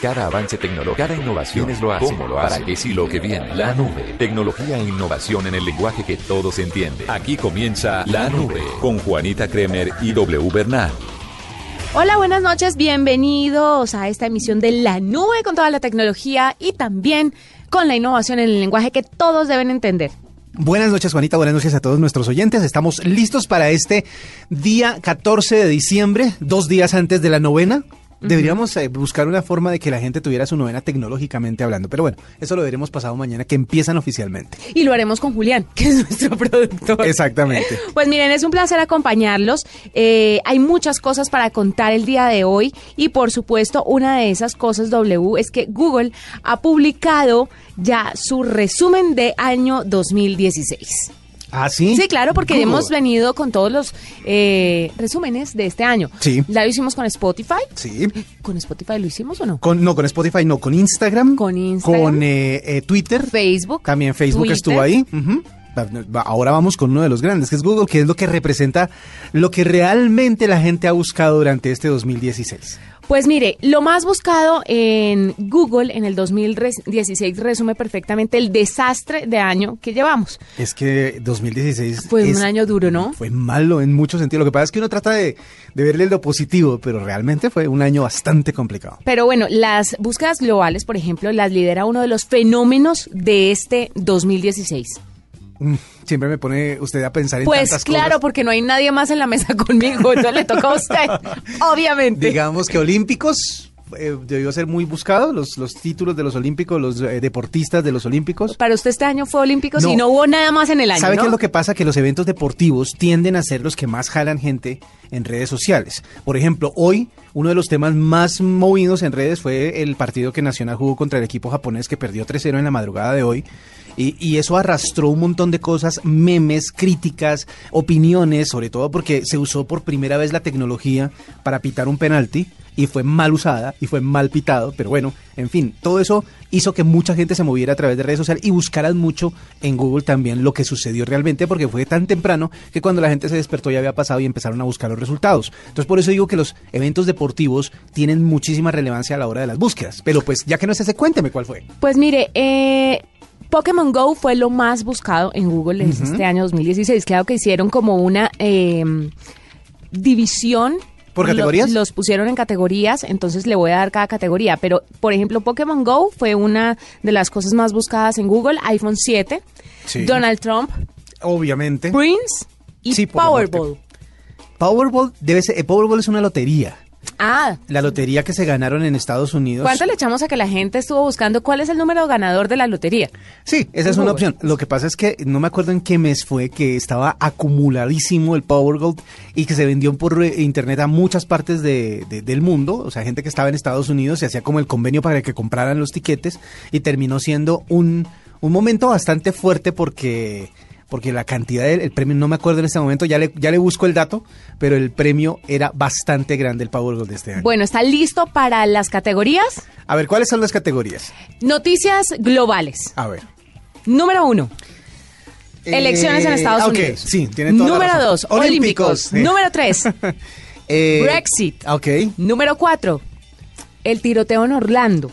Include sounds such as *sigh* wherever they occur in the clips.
Cada avance tecnológico, cada innovación es lo hace. ¿Cómo lo hace? ¿Para qué sí lo que viene? La nube. Tecnología e innovación en el lenguaje que todos entienden. Aquí comienza La Nube con Juanita Kremer y W Bernal. Hola, buenas noches, bienvenidos a esta emisión de La Nube con toda la tecnología y también con la innovación en el lenguaje que todos deben entender. Buenas noches, Juanita. Buenas noches a todos nuestros oyentes. Estamos listos para este día 14 de diciembre, dos días antes de la novena. Deberíamos eh, buscar una forma de que la gente tuviera su novena tecnológicamente hablando. Pero bueno, eso lo veremos pasado mañana, que empiezan oficialmente. Y lo haremos con Julián, que es nuestro *laughs* productor. Exactamente. Pues miren, es un placer acompañarlos. Eh, hay muchas cosas para contar el día de hoy y por supuesto una de esas cosas W es que Google ha publicado ya su resumen de año 2016. ¿Ah, sí? Sí, claro, porque hemos venido con todos los eh, resúmenes de este año. Sí. La hicimos con Spotify. Sí. ¿Con Spotify lo hicimos o no? Con, no, con Spotify no, con Instagram. Con Instagram. Con eh, eh, Twitter. Facebook. También Facebook Twitter. estuvo ahí. Ahora vamos con uno de los grandes, que es Google, que es lo que representa lo que realmente la gente ha buscado durante este 2016. Pues mire, lo más buscado en Google en el 2016 resume perfectamente el desastre de año que llevamos. Es que 2016 Fue es- un año duro, ¿no? Fue malo en muchos sentidos. Lo que pasa es que uno trata de, de verle lo positivo, pero realmente fue un año bastante complicado. Pero bueno, las búsquedas globales, por ejemplo, las lidera uno de los fenómenos de este 2016. Mm, Siempre me pone usted a pensar en Pues tantas claro, cosas. porque no hay nadie más en la mesa *laughs* conmigo, entonces le toca a usted, *laughs* obviamente. Digamos que Olímpicos eh, debió ser muy buscado, los, los títulos de los Olímpicos, los eh, deportistas de los Olímpicos. Para usted este año fue Olímpicos No. y no hubo nada más en el año, ¿Sabe ¿no? qué es lo que pasa? Que los eventos deportivos tienden a ser los que más jalan gente en redes sociales. Por ejemplo, hoy uno de los temas más movidos en redes fue el partido que Nacional jugó contra el equipo japonés que perdió 3-0 en la madrugada de hoy. Y, y eso arrastró un montón de cosas, memes, críticas, opiniones, sobre todo porque se usó por primera vez la tecnología para pitar un penalti y fue mal usada y fue mal pitado, pero bueno, en fin, todo eso hizo que mucha gente se moviera a través de redes sociales y buscaran mucho en Google también lo que sucedió realmente, porque fue tan temprano que cuando la gente se despertó ya había pasado y empezaron a buscar los resultados. Entonces por eso digo que los eventos deportivos tienen muchísima relevancia a la hora de las búsquedas. Pero pues ya que no es ese, cuénteme cuál fue. Pues mire, eh, Pokémon Go fue lo más buscado en Google en este año 2016. Claro que hicieron como una eh, división. ¿Por categorías? los pusieron en categorías, entonces le voy a dar cada categoría. Pero, por ejemplo, Pokémon Go fue una de las cosas más buscadas en Google. iPhone 7, Sí. Donald Trump, Obviamente. Prince y Sí. Powerball. Powerball debe ser, eh, Powerball es una lotería. Ah, La lotería que se ganaron en Estados Unidos. ¿cuánto le echamos a que la gente estuvo buscando cuál es el número ganador de la lotería? Sí, esa es una opción. Lo que pasa es que no me acuerdo en qué mes fue que estaba acumuladísimo el Powergold y que se vendió por internet a muchas partes de- de- del mundo. O sea, gente que estaba en Estados Unidos se hacía como el convenio para que compraran los tiquetes y terminó siendo un, un momento bastante fuerte porque porque la cantidad del el premio, no me acuerdo en este momento, ya le, ya le busco el dato, pero el premio era bastante grande el Powerball de este año. Bueno, ¿está listo para las categorías? A ver, ¿cuáles son las categorías? Noticias globales. A ver. Número uno. Elecciones en Eh, Estados Unidos. Sí, tiene toda la Número razón. dos, Olímpicos. eh. Número tres, *laughs* Eh, Brexit. Ok. número cuatro, el tiroteo en Orlando.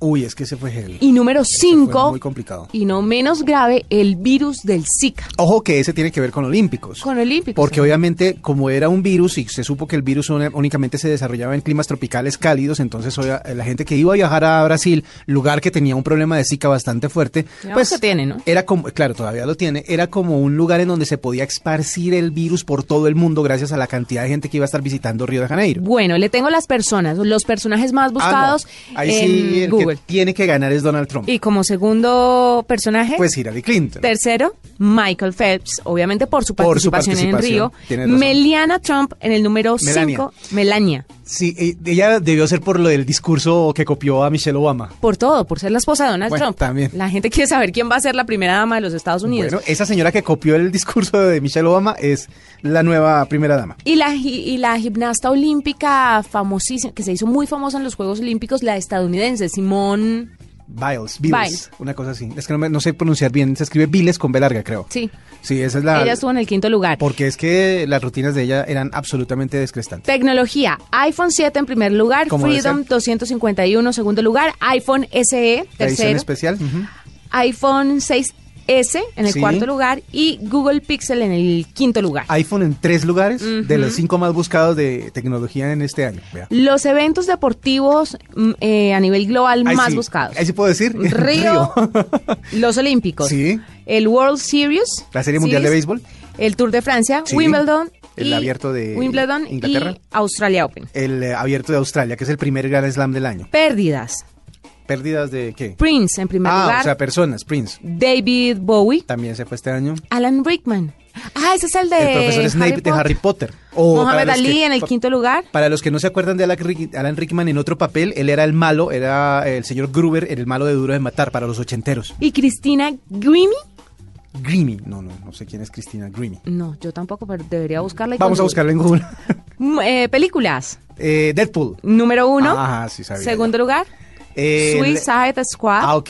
Uy, es que ese fue heavy. Y número cinco, muy complicado. y no menos grave, el virus del Zika. Ojo que ese tiene que ver con Olímpicos. Con Olímpicos. Porque sí. obviamente, como era un virus y se supo que el virus únicamente se desarrollaba en climas tropicales cálidos, entonces obvia- la gente que iba a viajar a Brasil, lugar que tenía un problema de Zika bastante fuerte, pues que tiene, ¿no? era como, claro, todavía lo tiene, era como un lugar en donde se podía esparcir el virus por todo el mundo gracias a la cantidad de gente que iba a estar visitando Río de Janeiro. Bueno, le tengo las personas, los personajes más Ah, no. buscados Ahí en sí, el Google. Que tiene que ganar es Donald Trump. Y como segundo personaje, Pues Hillary Clinton. Tercero, Michael Phelps, obviamente por su Por su participación, en participación, Río. Meliana Trump en el número Melania. 5. Melania. Sí, ella debió ser por lo del discurso que copió a Michelle Obama. Por todo, por ser la esposa de Donald Bueno, Trump. también. La gente quiere saber quién va a ser la primera dama de los Estados Unidos. Bueno, esa señora que copió el discurso de Michelle Obama es la nueva primera dama. Y la, y la gimnasta olímpica famosísima, que se hizo muy famosa en los Juegos Olímpicos, la estadounidense, Simone. Biles, Biles, Biles. una cosa así. Es que no, me- no sé pronunciar bien, se escribe Biles con B larga, creo. Sí, Sí, esa es la... ella estuvo en el quinto lugar. Porque es que las rutinas de ella eran absolutamente descrestantes. Tecnología, iPhone 7 en primer lugar, ¿Cómo debe Freedom ser? 251 segundo lugar, iPhone SE La edición tercero, especial. iPhone 6S en el Sí. cuarto lugar y Google Pixel en el quinto lugar. iPhone en tres lugares de los cinco más buscados de tecnología en este año. Vea. Los eventos deportivos mm, eh, a nivel global Ahí más sí, buscados. Ahí sí puedo decir. *laughs* Río, los Olímpicos, Sí. el World Series, La Serie Mundial de Béisbol. el Tour de Francia, Sí. Wimbledon, El abierto de Wimbledon Inglaterra. y Australia Open. El eh, abierto de Australia, que es el primer Grand Slam del año. Pérdidas. ¿Pérdidas de qué? Prince en primer ah, lugar, o sea, personas. Prince. David Bowie, También se fue este año. Alan Rickman. Ah, ese es el de el profesor Snape de Harry Potter. O Mohamed Ali que- en el quinto lugar. Para los que no se acuerdan de Alan, Rick- Alan Rickman en otro papel, él era el malo, era el señor Gruber, el malo de Duro de Matar para los ochenteros. Y Cristina Grimmie. Grimy, no, no, no sé quién es Cristina Grimy. No, yo tampoco, pero debería buscarla. y Vamos a buscarla en Google. *laughs* Eh, películas. Eh, Deadpool. Número uno. Ajá, sí sabía. Segundo lugar. El- Suicide Squad. Ah, ok.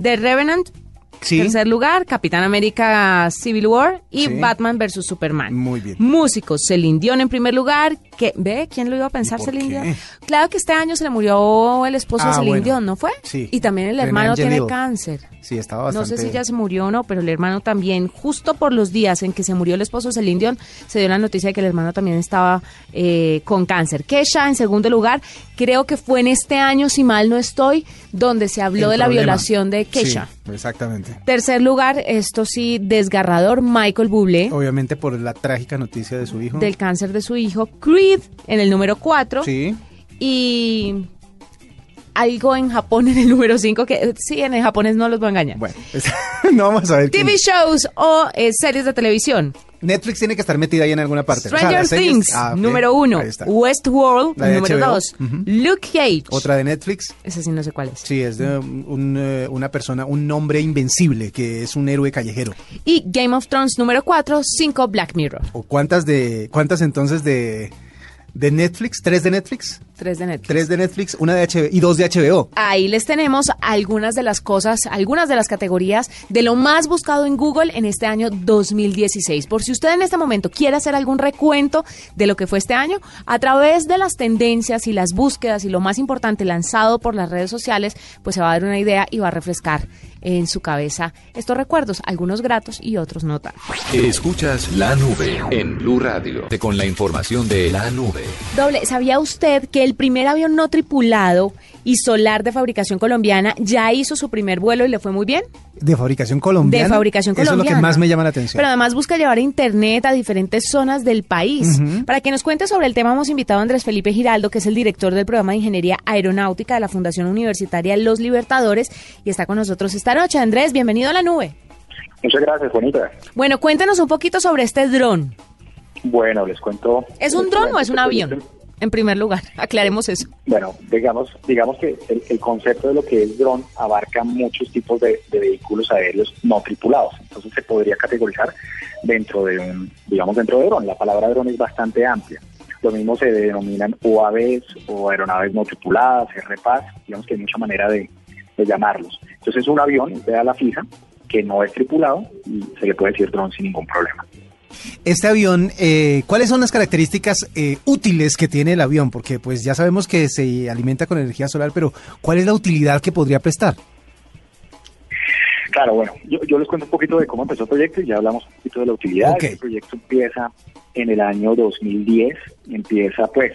The Revenant. Sí. Tercer lugar, Capitán América Civil War y Sí. Batman vs Superman. Muy bien. Músicos, Celine Dion en primer lugar. Que, ¿Ve? ¿Quién lo iba a pensar, ¿Y por Celine qué? Dion? Claro que este año se le murió el esposo de Ah, Celine bueno. Dion, ¿no fue? Sí. Y también el René hermano tiene cáncer. Sí, estaba No bastante. sé si ya se murió o no, pero el hermano también, justo por los días en que se murió el esposo de Celine Dion, se dio la noticia de que el hermano también estaba eh, con cáncer. Kesha, en segundo lugar, creo que fue en este año, si mal no estoy, donde se habló El de la violación de Kesha. Sí, exactamente. Tercer lugar, esto sí, desgarrador, Michael Bublé, Obviamente por la trágica noticia de su hijo. del cáncer de su hijo. Creed, en el número 4. Sí. Y algo en Japón *laughs* en el número 5, que eh, sí, en el japonés no los voy a engañar. Bueno, *laughs* no vamos a ver. quién- TV shows o eh, series de televisión. Netflix tiene que estar metida ahí en alguna parte. O sea, Stranger Things, Ah, número uno. Westworld, número HBO. dos. Luke Cage. Otra de Netflix. Ese sí no sé cuál es. Sí, es de un, eh, una persona, un hombre invencible que es un héroe callejero. Y Game of Thrones, número cuatro. Cinco, Black Mirror. ¿O cuántas de cuántas entonces de, de Netflix? ¿Tres de Netflix? Tres de Netflix. Tres de Netflix, una de HBO y dos de HBO. Ahí les tenemos algunas de las cosas, algunas de las categorías de lo más buscado en Google en este año 2016. Por si usted en este momento quiere hacer algún recuento de lo que fue este año, a través de las tendencias y las búsquedas y lo más importante lanzado por las redes sociales, pues se va a dar una idea y va a refrescar en su cabeza estos recuerdos, algunos gratos y otros no tanto. Escuchas la nube en Blue Radio. Con la información de la nube. Doble, ¿sabía usted que el primer avión no tripulado y solar de fabricación colombiana ya hizo su primer vuelo y le fue muy bien? De fabricación colombiana. De fabricación Eso colombiana. es lo que más me llama la atención. Pero además busca llevar internet a diferentes zonas del país. Para que nos cuente sobre el tema hemos invitado a Andrés Felipe Giraldo, que es el director del programa de Ingeniería Aeronáutica de la Fundación Universitaria Los Libertadores, y está con nosotros esta noche. Andrés, bienvenido a la nube. Muchas gracias, Juanita. Bueno, cuéntanos un poquito sobre este dron. Bueno, les cuento. ¿Es un dron o es un avión? En primer lugar, *laughs* aclaremos eso. Bueno, digamos, digamos que el, concepto de lo que es dron abarca muchos tipos de, vehículos aéreos no tripulados. Entonces se podría categorizar dentro de un, digamos, dentro de dron. La palabra dron es bastante amplia. Lo mismo se denominan UAVs o aeronaves no tripuladas, RPAS, digamos que hay mucha manera de, llamarlos. Entonces es un avión de ala fija que no es tripulado y se le puede decir dron sin ningún problema. Este avión, eh, ¿cuáles son las características eh, útiles que tiene el avión? Porque pues ya sabemos que se alimenta con energía solar, pero ¿cuál es la utilidad que podría prestar? Claro, bueno, yo, yo les cuento un poquito de cómo empezó el proyecto y ya hablamos un poquito de la utilidad. El proyecto empieza en el año 2010, empieza pues,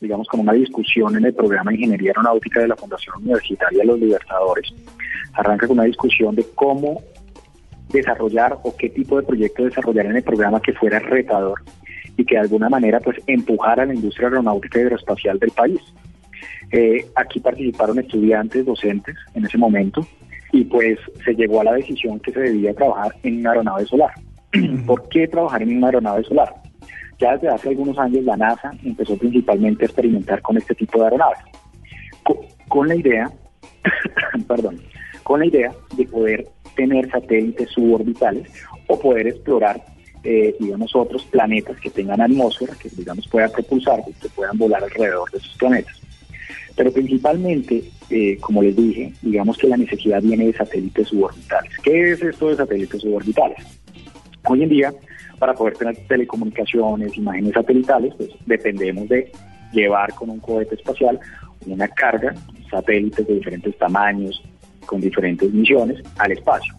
digamos, como una discusión en el programa de Ingeniería Aeronáutica de la Fundación Universitaria Los Libertadores. Arranca con una discusión de cómo desarrollar o qué tipo de proyecto desarrollar en el programa que fuera retador y que de alguna manera pues empujara a la industria aeronáutica y aeroespacial del país. Eh, aquí participaron estudiantes, docentes en ese momento y pues se llegó a la decisión que se debía trabajar en una aeronave solar. ¿Por qué trabajar en una aeronave solar? Ya desde hace algunos años la NASA empezó principalmente a experimentar con este tipo de aeronaves, con, con la idea, *coughs* perdón, con la idea de poder tener satélites suborbitales o poder explorar, eh, digamos, otros planetas que tengan atmósfera, que, digamos, puedan propulsar, que puedan volar alrededor de esos planetas. Pero principalmente, eh, como les dije, digamos que la necesidad viene de satélites suborbitales. ¿Qué es esto de satélites suborbitales? Hoy en día, para poder tener telecomunicaciones, imágenes satelitales, pues dependemos de llevar con un cohete espacial una carga, satélites de diferentes tamaños, con diferentes misiones, al espacio.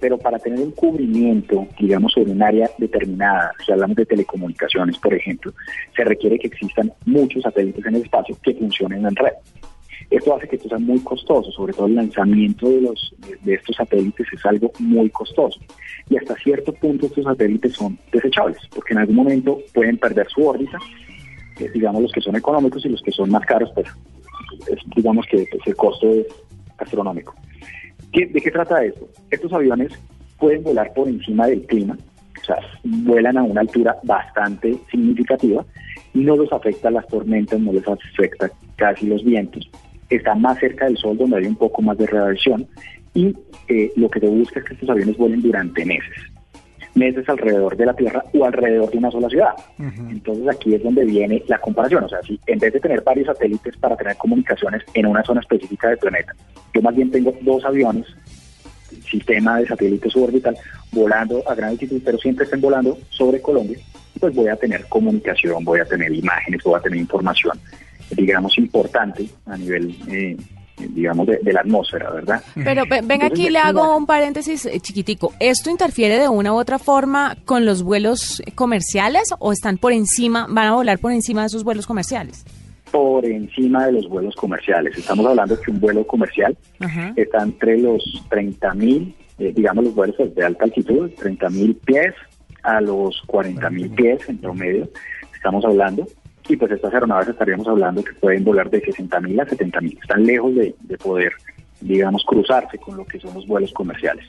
Pero para tener un cubrimiento, digamos, sobre un área determinada, si hablamos de telecomunicaciones, por ejemplo, se requiere que existan muchos satélites en el espacio que funcionen en red. Esto hace que esto sea muy costoso, sobre todo el lanzamiento de, los, de estos satélites es algo muy costoso. Y hasta cierto punto estos satélites son desechables, porque en algún momento pueden perder su órbita, eh, digamos los que son económicos y los que son más caros, pues digamos que pues, el costo es astronómico. ¿De qué trata esto? Estos aviones pueden volar por encima del clima, o sea, vuelan a una altura bastante significativa y no los afecta las tormentas, no les afecta casi los vientos. Están más cerca del sol donde hay un poco más de radiación y eh, lo que se busca es que estos aviones vuelen durante meses meses alrededor de la Tierra o alrededor de una sola ciudad. Entonces aquí es donde viene la comparación. O sea, si en vez de tener varios satélites para tener comunicaciones en una zona específica del planeta, yo más bien tengo dos aviones, sistema de satélite suborbital, volando a gran altitud, pero siempre estén volando sobre Colombia, pues voy a tener comunicación, voy a tener imágenes, voy a tener información, digamos, importante a nivel eh, digamos, de, la atmósfera, ¿verdad? Pero ven aquí, le hago un paréntesis eh, chiquitico. ¿Esto interfiere de una u otra forma con los vuelos comerciales o están por encima, van a volar por encima de esos vuelos comerciales? Por encima de los vuelos comerciales. Estamos hablando que un vuelo comercial está entre los 30 mil, eh, digamos, los vuelos de alta altitud, 30 mil pies a los 40 mil pies en promedio. Estamos hablando y pues estas aeronaves estaríamos hablando que pueden volar de 60.000 a 70.000. Están lejos de, poder, digamos, cruzarse con lo que son los vuelos comerciales.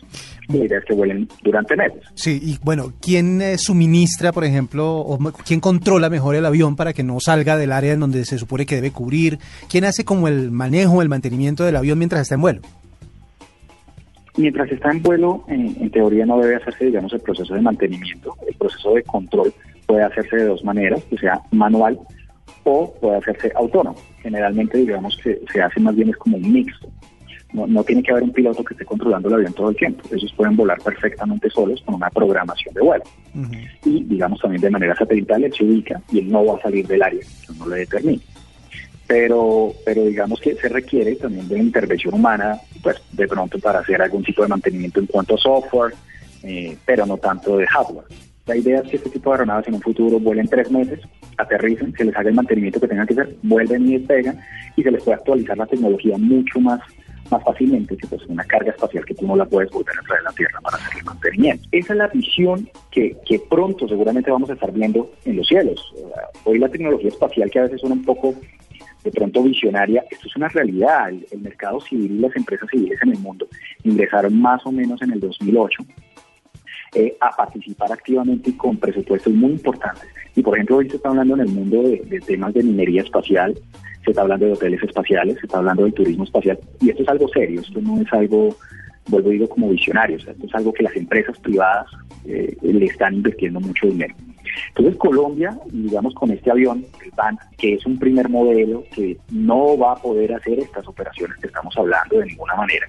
La idea es que vuelen durante meses. Sí, y bueno, ¿quién eh, suministra, por ejemplo, o quién controla mejor el avión para que no salga del área en donde se supone que debe cubrir? ¿Quién hace como el manejo, el mantenimiento del avión mientras está en vuelo? Mientras está en vuelo, en teoría no debe hacerse, digamos, el proceso de mantenimiento, el proceso de control puede hacerse de dos maneras, que sea manual o puede hacerse autónomo. Generalmente digamos que se hace más bien es como un mixto. No, tiene que haber un piloto que esté controlando el avión todo el tiempo. Ellos pueden volar perfectamente solos con una programación de vuelo. Y digamos también de manera satelital él se ubica y él no va a salir del área, que no le determine. Pero, pero digamos que se requiere también de intervención humana, pues de pronto para hacer algún tipo de mantenimiento en cuanto a software, eh, pero no tanto de hardware. La idea es que este tipo de aeronaves en un futuro vuelen tres meses, aterricen, se les haga el mantenimiento que tengan que hacer, vuelven y despegan y se les puede actualizar la tecnología mucho más más fácilmente que pues una carga espacial que tú no la puedes volver a traer a la Tierra para hacer el mantenimiento. Esa es la visión que, pronto seguramente vamos a estar viendo en los cielos. Hoy la tecnología espacial que a veces suena un poco de pronto visionaria, esto es una realidad. El, el mercado civil y las empresas civiles en el mundo ingresaron más o menos en el 2008 eh, a participar activamente y con presupuestos muy importantes. Y por ejemplo, hoy se está hablando en el mundo de, temas de minería espacial, se está hablando de hoteles espaciales, se está hablando del turismo espacial, y esto es algo serio, esto no es algo, vuelvo a digo, como visionario, esto es algo que las empresas privadas eh, le están invirtiendo mucho dinero. Entonces Colombia, digamos con este avión, el BAN, que es un primer modelo que no va a poder hacer estas operaciones que estamos hablando de ninguna manera,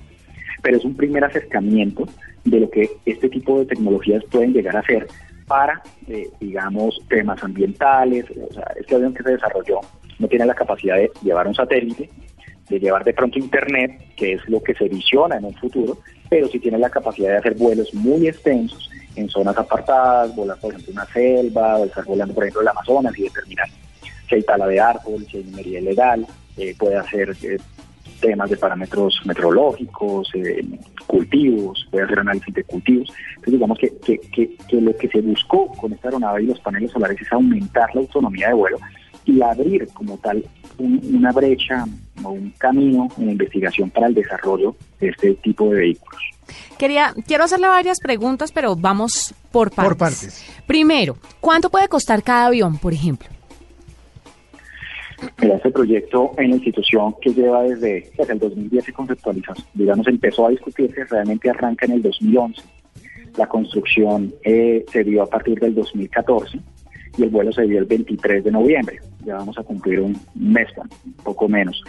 pero es un primer acercamiento de lo que este tipo de tecnologías pueden llegar a ser para, eh, digamos, temas ambientales. O sea, este avión que se desarrolló no tiene la capacidad de llevar un satélite, de llevar de pronto Internet, que es lo que se visiona en un futuro, pero sí tiene la capacidad de hacer vuelos muy extensos en zonas apartadas, volar, por ejemplo, una selva, o estar volando, por ejemplo, el Amazonas y determinar si hay tala de árbol, si hay minería ilegal, eh, puede hacer eh, temas de parámetros meteorológicos, eh, cultivos, puede hacer análisis de cultivos. Entonces digamos que, que, lo que se buscó con esta aeronave y los paneles solares es aumentar la autonomía de vuelo y abrir como tal una brecha o un camino en la investigación para el desarrollo de este tipo de vehículos. Quería, quiero hacerle varias preguntas, pero vamos por partes. Por partes. Primero, ¿cuánto puede costar cada avión, por ejemplo? Mira, este proyecto en la institución que lleva desde, desde el 2010 se conceptualizó, digamos, empezó a discutirse, realmente arranca en el 2011. La construcción eh, se dio a partir del 2014 y el vuelo se dio el 23 de noviembre. Ya vamos a cumplir un mes, un poco menos.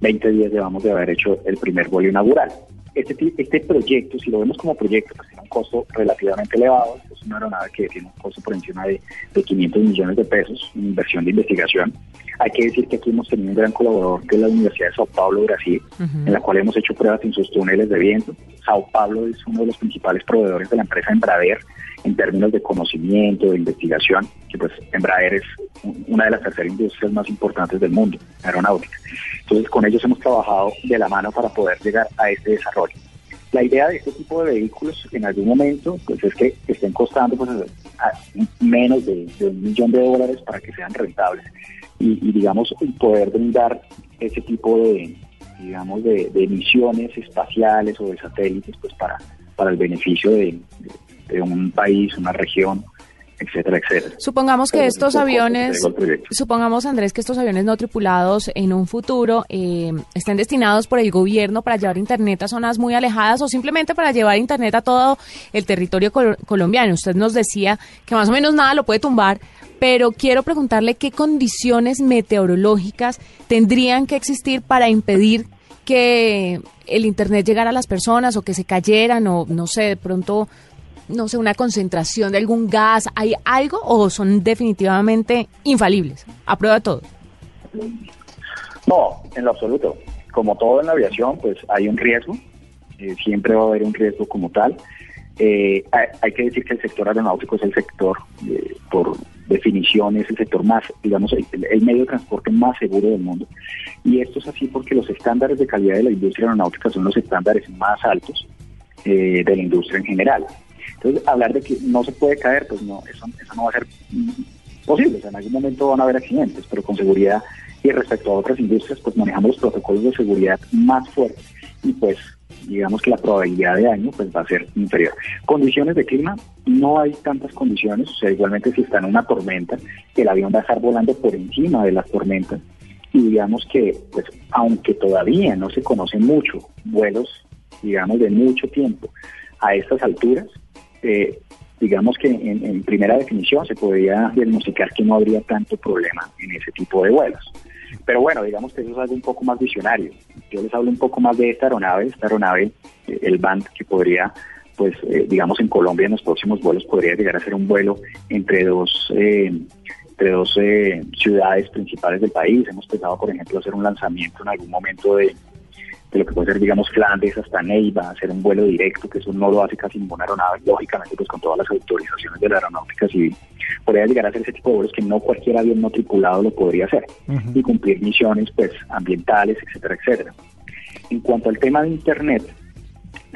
20 días llevamos de haber hecho el primer vuelo inaugural. Este, este proyecto, si lo vemos como proyecto, pues tiene un costo relativamente elevado. Una aeronave que tiene un costo por encima de, de 500 millones de pesos inversión de investigación. Hay que decir que aquí hemos tenido un gran colaborador que es la Universidad de Sao Paulo, Brasil, en la cual hemos hecho pruebas en sus túneles de viento. Sao Paulo es uno de los principales proveedores de la empresa Embraer en términos de conocimiento, de investigación, que pues Embraer es un- una de las terceras industrias más importantes del mundo, aeronáutica. Entonces con ellos hemos trabajado de la mano para poder llegar a este desarrollo. La idea de este tipo de vehículos en algún momento pues es que estén costando pues, menos de, un millón de dólares para que sean rentables. Y, y, digamos poder brindar ese tipo de digamos de, de espaciales o de satélites pues para para el beneficio de un país, una región, etcétera, etcétera. Supongamos que Pero estos aviones, supongamos Andrés que estos aviones no tripulados en un futuro eh, estén destinados por el gobierno para llevar internet a zonas muy alejadas o simplemente para llevar internet a todo el territorio col- colombiano. Usted nos decía que más o menos nada lo puede tumbar, pero quiero preguntarle qué condiciones meteorológicas tendrían que existir para impedir que el internet llegara a las personas o que se cayeran o no sé, de pronto no sé, una concentración de algún gas, ¿hay algo o son definitivamente infalibles? A prueba todo. No, en lo absoluto. Como todo en la aviación, pues hay un riesgo, eh, siempre va a haber un riesgo como tal. Eh, hay, que decir que el sector aeronáutico es el sector, eh, por definición, es el sector más, digamos, el, medio de transporte más seguro del mundo. Y esto es así porque los estándares de calidad de la industria aeronáutica son los estándares más altos de la industria en general. Entonces, hablar de que no se puede caer, pues no, eso, no va a ser posible. O sea, en algún momento van a haber accidentes, pero con seguridad y respecto a otras industrias, pues manejamos los protocolos de seguridad más fuertes y pues digamos que la probabilidad de daño pues va a ser inferior. Condiciones de clima, no hay tantas condiciones, o sea, igualmente si está en una tormenta, el avión va a estar volando por encima de las tormentas y digamos que pues aunque todavía no se conocen mucho vuelos, digamos, de mucho tiempo a estas alturas, eh, digamos que en, primera definición se podría diagnosticar que no habría tanto problema en ese tipo de vuelos. Pero bueno, digamos que eso es algo un poco más visionario. Yo les hablo un poco más de esta aeronave, esta aeronave, eh, el BAND, que podría, pues, eh, digamos, en Colombia en los próximos vuelos podría llegar a ser un vuelo entre dos, eh, entre dos eh, ciudades principales del país. Hemos pensado, por ejemplo, hacer un lanzamiento en algún momento de, de lo que puede ser, digamos, Flandes hasta Neiva, hacer un vuelo directo, que eso no lo hace casi ninguna aeronave, lógicamente, pues con todas las autorizaciones de la aeronáutica civil. Podría llegar a hacer ese tipo de vuelos que no cualquier avión no tripulado lo podría hacer y cumplir misiones, pues, ambientales, etcétera, etcétera. En cuanto al tema de Internet,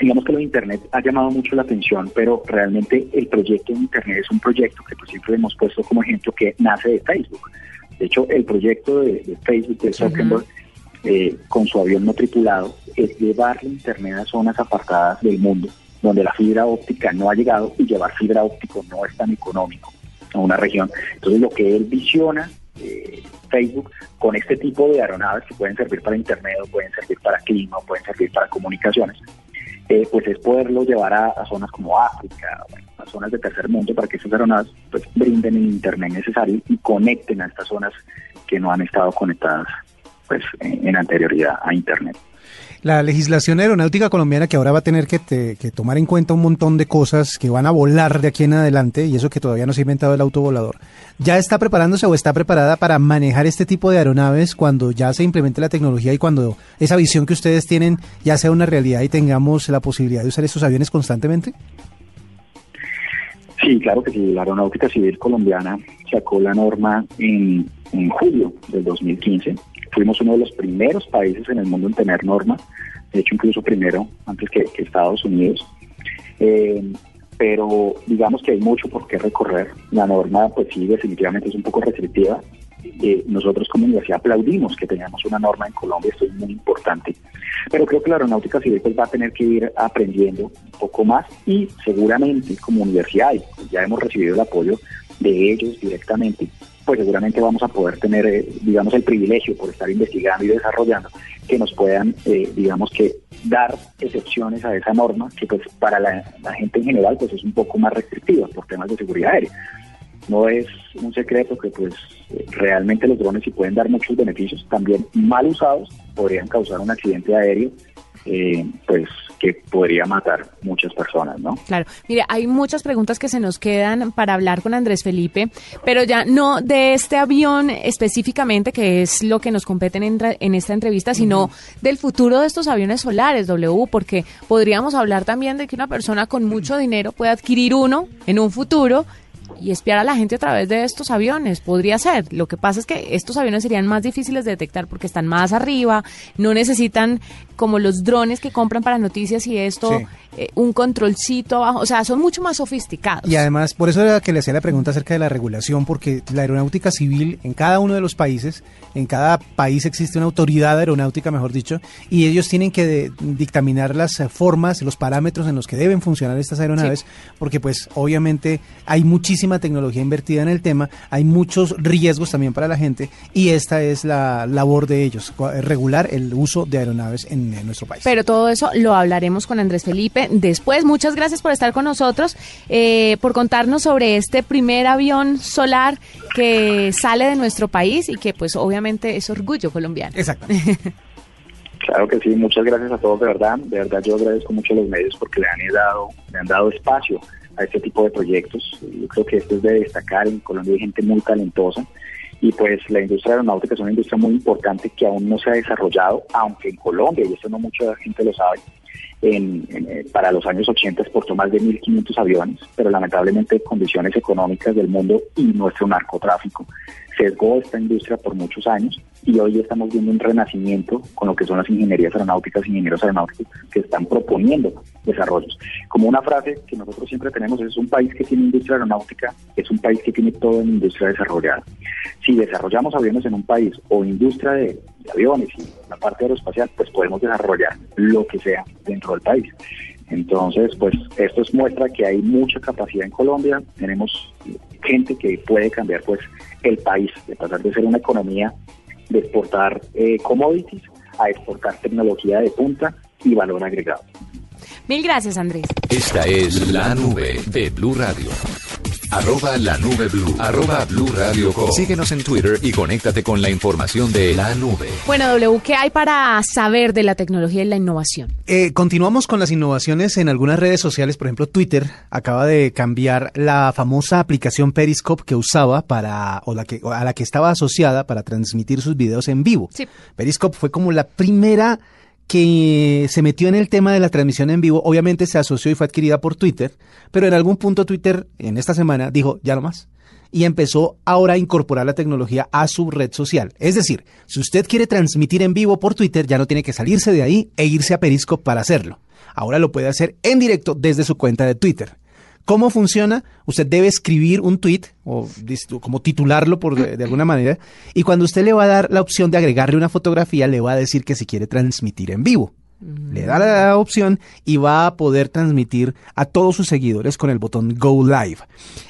digamos que lo de Internet ha llamado mucho la atención, pero realmente el proyecto de Internet es un proyecto que pues, siempre hemos puesto como ejemplo que nace de Facebook. De hecho, el proyecto de, de Facebook, de Zuckerberg, eh, con su avión no tripulado, es llevar la Internet a zonas apartadas del mundo, donde la fibra óptica no ha llegado y llevar fibra óptica no es tan económico a una región. Entonces, lo que él visiona, eh, Facebook, con este tipo de aeronaves que pueden servir para Internet, o pueden servir para clima, o pueden servir para comunicaciones, eh, pues es poderlo llevar a, zonas como África, a zonas de tercer mundo, para que esas aeronaves pues, brinden el Internet necesario y conecten a estas zonas que no han estado conectadas pues, en, anterioridad a Internet. La legislación aeronáutica colombiana que ahora va a tener que, te- que tomar en cuenta un montón de cosas que van a volar de aquí en adelante y eso que todavía no se ha inventado el autovolador, ¿ya está preparándose o está preparada para manejar este tipo de aeronaves cuando ya se implemente la tecnología y cuando esa visión que ustedes tienen ya sea una realidad y tengamos la posibilidad de usar estos aviones constantemente? Sí, claro que sí. La Aeronáutica Civil Colombiana sacó la norma en, en julio del 2015. Fuimos uno de los primeros países en el mundo en tener norma, de hecho incluso primero antes que, que Estados Unidos. Eh, pero digamos que hay mucho por qué recorrer. La norma, pues sí, definitivamente es un poco restrictiva. eh, nosotros como universidad aplaudimos que tengamos una norma en Colombia, esto es muy importante. Pero creo que la aeronáutica civil pues, va a tener que ir aprendiendo un poco más y seguramente como universidad, ya hemos recibido el apoyo de ellos directamente, pues seguramente vamos a poder tener, eh, digamos, el privilegio por estar investigando y desarrollando, que nos puedan, eh, digamos, que dar excepciones a esa norma, que pues para la, la gente en general pues es un poco más restrictiva por temas de seguridad aérea. No es un secreto que pues realmente los drones sí pueden dar muchos beneficios, también mal usados podrían causar un accidente aéreo, eh, pues que podría matar muchas personas, ¿no? Claro, mire, hay muchas preguntas que se nos quedan para hablar con Andrés Felipe, pero ya no de este avión específicamente, que es lo que nos compete en, en esta entrevista, sino del futuro de estos aviones solares, W, porque podríamos hablar también de que una persona con mucho dinero puede adquirir uno en un futuro y espiar a la gente a través de estos aviones. Podría ser. Lo que pasa es que estos aviones serían más difíciles de detectar porque están más arriba, no necesitan como los drones que compran para noticias y esto, Sí. eh, un controlcito abajo. O sea, son mucho más sofisticados. Y además, por eso era que le hacía la pregunta acerca de la regulación, porque la aeronáutica civil en cada uno de los países, en cada país existe una autoridad aeronáutica, mejor dicho, y ellos tienen que de- dictaminar las eh, formas, los parámetros en los que deben funcionar estas aeronaves, porque pues obviamente hay muchísima tecnología invertida en el tema, hay muchos riesgos también para la gente, y esta es la labor de ellos, cua- regular el uso de aeronaves en, en nuestro país. Pero todo eso lo hablaremos con Andrés Felipe después. Muchas gracias por estar con nosotros, eh, por contarnos sobre este primer avión solar que sale de nuestro país y que pues obviamente es orgullo colombiano. Exacto. *laughs* Claro que sí, muchas gracias a todos, de verdad. De verdad yo agradezco mucho a los medios porque le han dado, le han dado espacio a este tipo de proyectos. Yo creo que esto es de destacar. En Colombia hay gente muy talentosa y pues la industria aeronáutica es una industria muy importante que aún no se ha desarrollado, aunque en Colombia, y esto no mucha gente lo sabe, en, en, eh, para los años 80 exportó más de 1.500 aviones, pero lamentablemente condiciones económicas del mundo y nuestro narcotráfico sesgó esta industria por muchos años y hoy estamos viendo un renacimiento con lo que son las ingenierías aeronáuticas, ingenieros aeronáuticos que están proponiendo desarrollos. Como una frase que nosotros siempre tenemos, es un país que tiene industria aeronáutica, es un país que tiene toda una industria desarrollada. Si desarrollamos aviones en un país o industria de, de aviones y la parte aeroespacial, pues podemos desarrollar lo que sea dentro del país. Entonces, pues esto es muestra que hay mucha capacidad en Colombia, tenemos gente que puede cambiar pues el país, de pasar de ser una economía de exportar eh, commodities a exportar tecnología de punta y valor agregado. Mil gracias, Andrés. Esta es la nube de Blue Radio. Arroba la nube blue. Arroba blue radio com. Síguenos en Twitter y conéctate con la información de la nube. Bueno, W, ¿qué hay para saber de la tecnología y la innovación? Eh, continuamos con las innovaciones en algunas redes sociales, por ejemplo Twitter acaba de cambiar la famosa aplicación Periscope que usaba para o la que o a la que estaba asociada para transmitir sus videos en vivo. Sí. Periscope fue como la primera que se metió en el tema de la transmisión en vivo. Obviamente se asoció y fue adquirida por Twitter, pero en algún punto Twitter en esta semana dijo ya no más y empezó ahora a incorporar la tecnología a su red social. Es decir, si usted quiere transmitir en vivo por Twitter, ya no tiene que salirse de ahí e irse a Periscope para hacerlo. Ahora lo puede hacer en directo desde su cuenta de Twitter. ¿Cómo funciona? Usted debe escribir un tweet o como titularlo por de, de alguna manera y cuando usted le va a dar la opción de agregarle una fotografía le va a decir que si quiere transmitir en vivo. Le da la opción y va a poder transmitir a todos sus seguidores con el botón Go Live.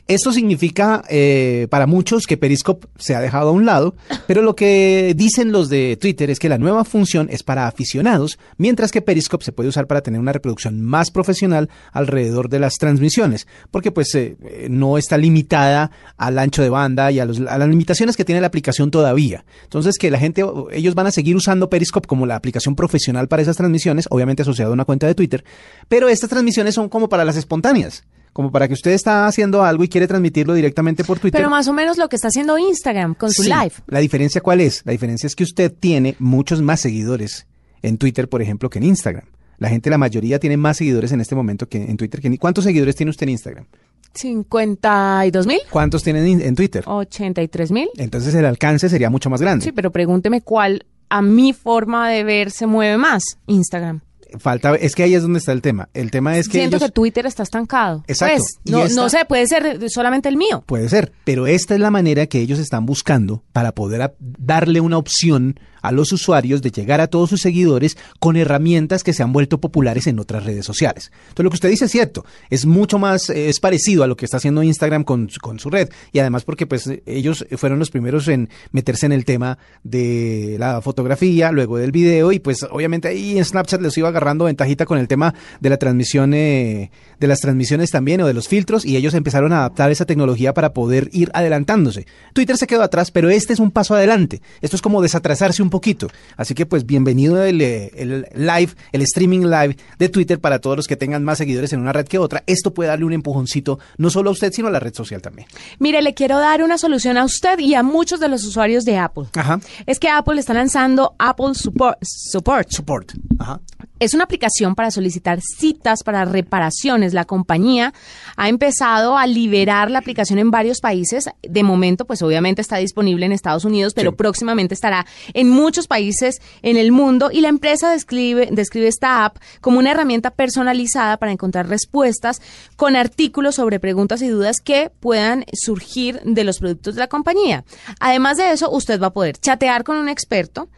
Esto significa eh, para muchos que Periscope se ha dejado a un lado, pero lo que dicen los de Twitter es que la nueva función es para aficionados, mientras que Periscope se puede usar para tener una reproducción más profesional alrededor de las transmisiones, porque pues eh, no está limitada al ancho de banda y a, a las limitaciones que tiene la aplicación todavía. Entonces que la gente, ellos van a seguir usando Periscope como la aplicación profesional para esas transmisiones, obviamente asociado a una cuenta de Twitter, pero estas transmisiones son como para las espontáneas. Como para que usted está haciendo algo y quiere transmitirlo directamente por Twitter. Pero más o menos lo que está haciendo Instagram con su Sí. live. La diferencia cuál es? La diferencia es que usted tiene muchos más seguidores en Twitter, por ejemplo, que en Instagram. La gente, la mayoría, tiene más seguidores en este momento que en Twitter. Que en- ¿Cuántos seguidores tiene usted en Instagram? 52 mil, ¿Cuántos tienen en, en Twitter? 83 mil. Entonces el alcance sería mucho más grande. Sí, pero pregúnteme cuál a mi forma de ver se mueve más. Instagram. falta, es que ahí es donde está el tema. El tema es que Siento ellos- que Twitter está estancado. Exacto. Pues, no, esta- no sé, puede ser solamente el mío. Puede ser, pero esta es la manera que ellos están buscando para poder darle una opción a los usuarios de llegar a todos sus seguidores con herramientas que se han vuelto populares en otras redes sociales. Entonces lo que usted dice es cierto, es mucho más, eh, es parecido a lo que está haciendo Instagram con, con su red y además porque pues ellos fueron los primeros en meterse en el tema de la fotografía, luego del video y pues obviamente ahí en Snapchat les iba agarrando ventajita con el tema de la transmisión, eh, de las transmisiones también o de los filtros y ellos empezaron a adaptar esa tecnología para poder ir adelantándose. Twitter se quedó atrás, pero este es un paso adelante. Esto es como desatrasarse un poquito. Así que pues bienvenido el, eh, el live, el streaming live de Twitter para todos los que tengan más seguidores en una red que otra. Esto puede darle un empujoncito no solo a usted, sino a la red social también. Mire, le quiero dar una solución a usted y a muchos de los usuarios de Apple. Ajá. Es que Apple está lanzando Apple Support. Support. Support. Ajá. Es una aplicación para solicitar citas para reparaciones. La compañía ha empezado a liberar la aplicación en varios países. De momento, pues obviamente está disponible en Estados Unidos, pero Sí. próximamente estará en muchos países en el mundo. Y la empresa describe, describe esta app como una herramienta personalizada para encontrar respuestas con artículos sobre preguntas y dudas que puedan surgir de los productos de la compañía. Además de eso, usted va a poder chatear con un experto,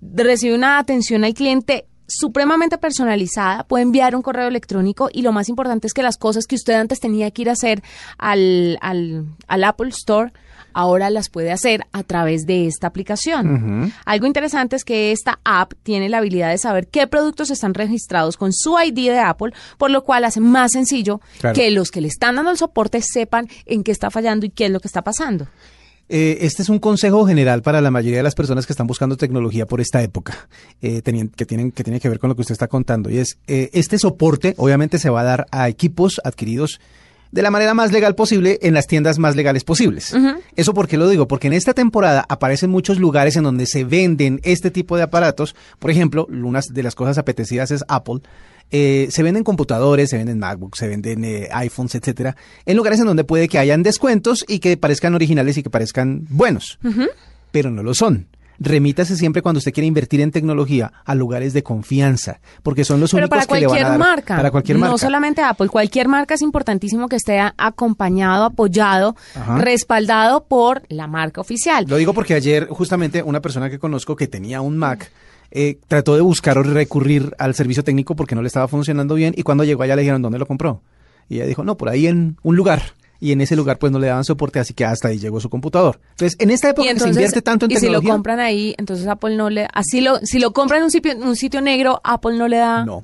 recibe una atención al cliente supremamente personalizada, puede enviar un correo electrónico y lo más importante es que las cosas que usted antes tenía que ir a hacer al, al, al Apple Store, ahora las puede hacer a través de esta aplicación. Algo interesante es que esta app tiene la habilidad de saber qué productos están registrados con su ID de Apple, por lo cual hace más sencillo Claro. que los que le están dando el soporte sepan en qué está fallando y qué es lo que está pasando. Eh, este es un consejo general para la mayoría de las personas que están buscando tecnología por esta época, eh, que, tienen, que tiene que ver con lo que usted está contando. Y es, eh, este soporte obviamente se va a dar a equipos adquiridos de la manera más legal posible en las tiendas más legales posibles. ¿Eso por qué lo digo? Porque en esta temporada aparecen muchos lugares en donde se venden este tipo de aparatos. Por ejemplo, una de las cosas apetecidas es Apple. Eh, se venden computadores, se venden MacBooks, se venden eh, iPhones, etcétera, en lugares en donde puede que hayan descuentos y que parezcan originales y que parezcan buenos, pero no lo son. Remítase siempre cuando usted quiere invertir en tecnología a lugares de confianza, porque son los Pero únicos para que le van a dar- marca. Para cualquier marca. No solamente Apple, cualquier marca es importantísimo que esté acompañado, apoyado, Ajá. respaldado por la marca oficial. Lo digo porque ayer justamente una persona que conozco que tenía un Mac eh, trató de buscar o recurrir al servicio técnico porque no le estaba funcionando bien y cuando llegó allá le dijeron dónde lo compró. Y ella dijo, no, por ahí en un lugar. Y en ese lugar pues no le daban soporte, así que hasta ahí llegó su computador. Entonces, en esta época que se invierte tanto en y si lo tecnología... compran ahí, entonces Apple no le, así lo, si lo compran en un sitio, en un sitio negro, Apple no le da. No.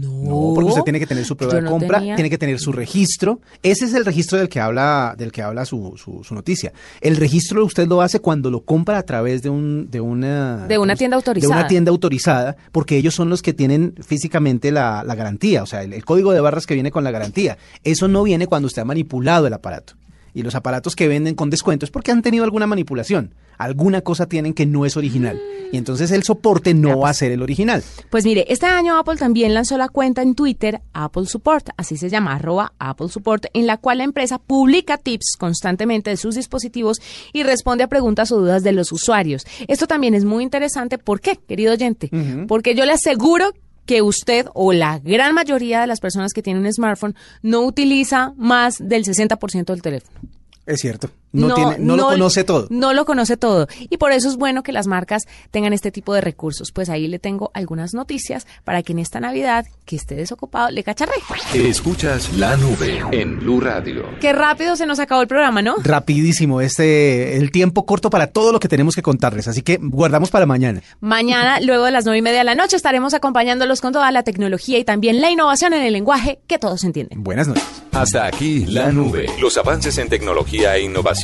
No. No, porque usted tiene que tener su prueba de no compra, tenía. tiene que tener su registro. Ese es el registro del que habla, del que habla su, su, su noticia. El registro usted lo hace cuando lo compra a través de un, de una De una tienda De autorizada. una tienda autorizada, porque ellos son los que tienen físicamente la, la garantía, o sea, el, el código de barras que viene con la garantía. Eso no viene cuando usted ha manipulado el aparato. Y los aparatos que venden con descuento es porque han tenido alguna manipulación. Alguna cosa tienen que no es original. Y entonces el soporte no va a ser el original. Pues mire, este año Apple también lanzó la cuenta en Twitter Apple Support, así se llama, arroba Apple Support, en la cual la empresa publica tips constantemente de sus dispositivos y responde a preguntas o dudas de los usuarios. Esto también es muy interesante. ¿Por qué, querido oyente? Porque yo le aseguro que usted o la gran mayoría de las personas que tienen un smartphone no utiliza más del 60% del teléfono. Es cierto. No, tiene, no, lo conoce todo. No lo conoce todo. Y por eso es bueno que las marcas tengan este tipo de recursos. Pues ahí le tengo algunas noticias para que en esta Navidad, que esté desocupado, le cacharre. Escuchas la nube en Blue Radio. Qué rápido se nos acabó el programa, ¿no? Rapidísimo, este, el tiempo corto para todo lo que tenemos que contarles, así que guardamos para mañana. Mañana, *laughs* luego de las nueve y media de la noche, estaremos acompañándolos con toda la tecnología y también la innovación en el lenguaje que todos entienden. Buenas noches. Hasta aquí la nube. Los avances en tecnología e innovación